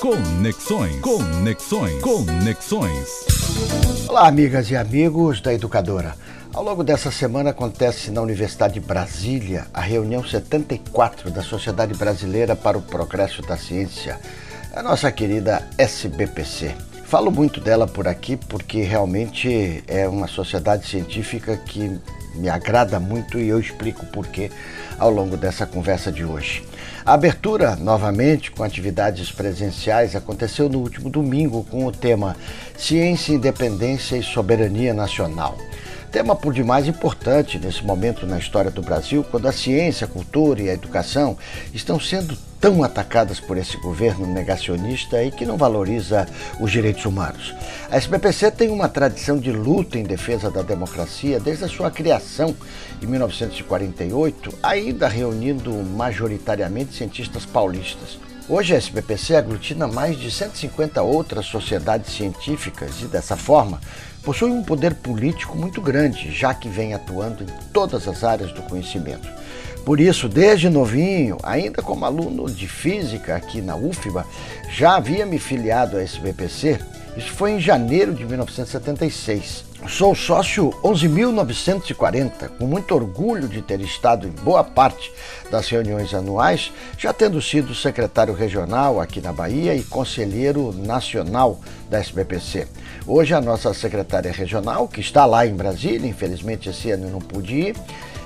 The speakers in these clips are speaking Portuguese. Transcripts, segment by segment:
Conexões. Conexões. Conexões. Olá, amigas e amigos da Educadora. Ao longo dessa semana acontece na Universidade de Brasília a reunião 74 da Sociedade Brasileira para o Progresso da Ciência, a nossa querida SBPC. Falo muito dela por aqui porque realmente é uma sociedade científica que me agrada muito e eu explico por quê ao longo dessa conversa de hoje. A abertura, novamente, com atividades presenciais, aconteceu no último domingo com o tema Ciência, Independência e Soberania Nacional. Tema por demais importante nesse momento na história do Brasil, quando a ciência, a cultura e a educação estão sendo tão atacadas por esse governo negacionista e que não valoriza os direitos humanos. A SBPC tem uma tradição de luta em defesa da democracia desde a sua criação em 1948, ainda reunindo majoritariamente cientistas paulistas. Hoje a SBPC aglutina mais de 150 outras sociedades científicas e, dessa forma, possui um poder político muito grande, já que vem atuando em todas as áreas do conhecimento. Por isso, desde novinho, ainda como aluno de física aqui na UFBA, já havia me filiado à SBPC. Isso foi em janeiro de 1976. Sou sócio 11.940, com muito orgulho de ter estado em boa parte das reuniões anuais, já tendo sido secretário regional aqui na Bahia e conselheiro nacional da SBPC. Hoje a nossa secretária regional, que está lá em Brasília, infelizmente esse ano não pude ir,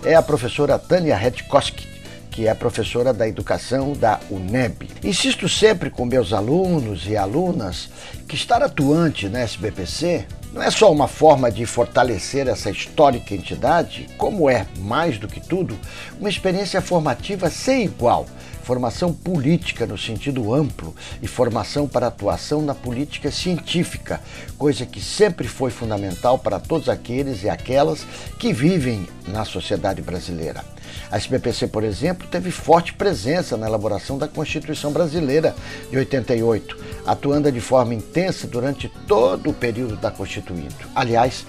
é a professora Tânia Redkoski, que é professora da educação da UNEB. Insisto sempre com meus alunos e alunas que estar atuante na SBPC não é só uma forma de fortalecer essa histórica entidade, como é, mais do que tudo, uma experiência formativa sem igual formação política no sentido amplo e formação para atuação na política científica, coisa que sempre foi fundamental para todos aqueles e aquelas que vivem na sociedade brasileira. A SBPC, por exemplo, teve forte presença na elaboração da Constituição Brasileira de 88, atuando de forma intensa durante todo o período da Constituinte. Aliás,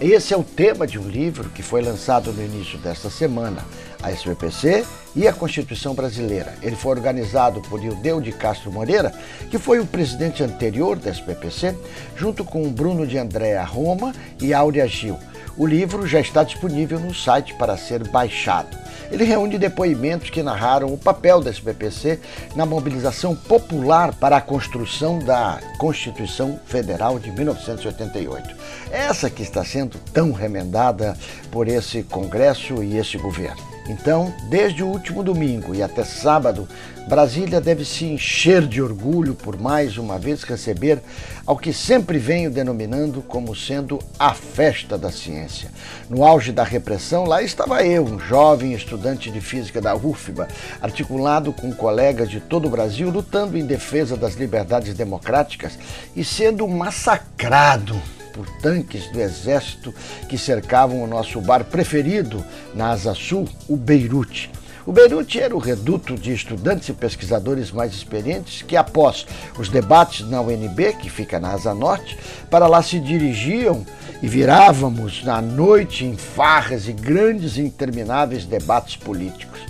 esse é o tema de um livro que foi lançado no início desta semana, a SBPC e a Constituição Brasileira. Ele foi organizado por Ildeu de Castro Moreira, que foi o presidente anterior da SBPC, junto com Bruno de Andréa Roma e Áurea Gil. O livro já está disponível no site para ser baixado. Ele reúne depoimentos que narraram o papel da SBPC na mobilização popular para a construção da Constituição Federal de 1988. Essa que está sendo tão remendada por esse Congresso e esse governo. Então, desde o último domingo e até sábado, Brasília deve se encher de orgulho por mais uma vez receber ao que sempre venho denominando como sendo a festa da ciência. No auge da repressão, lá estava eu, um jovem estudante de física da UFBA, articulado com colegas de todo o Brasil, lutando em defesa das liberdades democráticas e sendo massacrado por tanques do exército que cercavam o nosso bar preferido na Asa Sul, o Beirute. O Beirute era o reduto de estudantes e pesquisadores mais experientes que, após os debates na UNB, que fica na Asa Norte, para lá se dirigiam e virávamos na noite em farras e grandes e intermináveis debates políticos.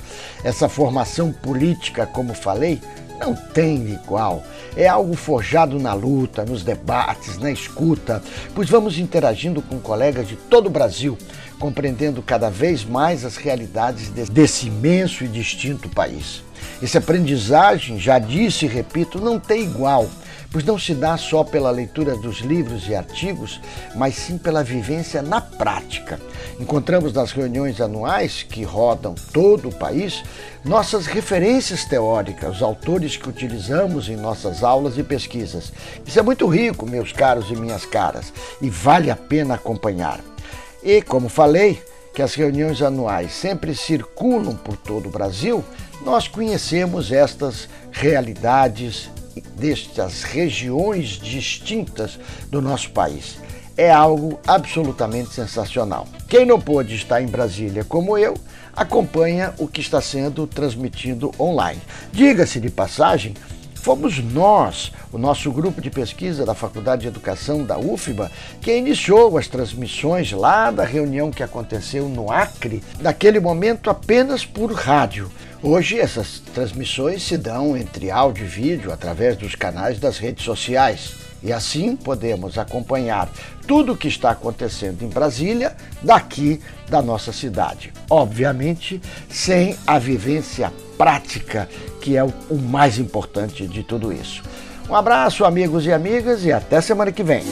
Essa formação política, como falei, não tem igual. É algo forjado na luta, nos debates, na escuta, pois vamos interagindo com colegas de todo o Brasil, compreendendo cada vez mais as realidades desse imenso e distinto país. Essa aprendizagem, já disse e repito, não tem igual pois não se dá só pela leitura dos livros e artigos, mas sim pela vivência na prática. Encontramos nas reuniões anuais que rodam todo o país nossas referências teóricas, os autores que utilizamos em nossas aulas e pesquisas. Isso é muito rico, meus caros e minhas caras, e vale a pena acompanhar. E, como falei, que as reuniões anuais sempre circulam por todo o Brasil, nós conhecemos estas realidades destas regiões distintas do nosso país. É algo absolutamente sensacional. Quem não pôde estar em Brasília como eu, acompanha o que está sendo transmitido online. Diga-se de passagem, fomos nós, o nosso grupo de pesquisa da Faculdade de Educação da UFBA, que iniciou as transmissões lá da reunião que aconteceu no Acre, naquele momento apenas por rádio. Hoje, essas transmissões se dão entre áudio e vídeo através dos canais das redes sociais. E assim podemos acompanhar tudo o que está acontecendo em Brasília daqui da nossa cidade. Obviamente, sem a vivência prática, que é o mais importante de tudo isso. Um abraço, amigos e amigas, e até semana que vem.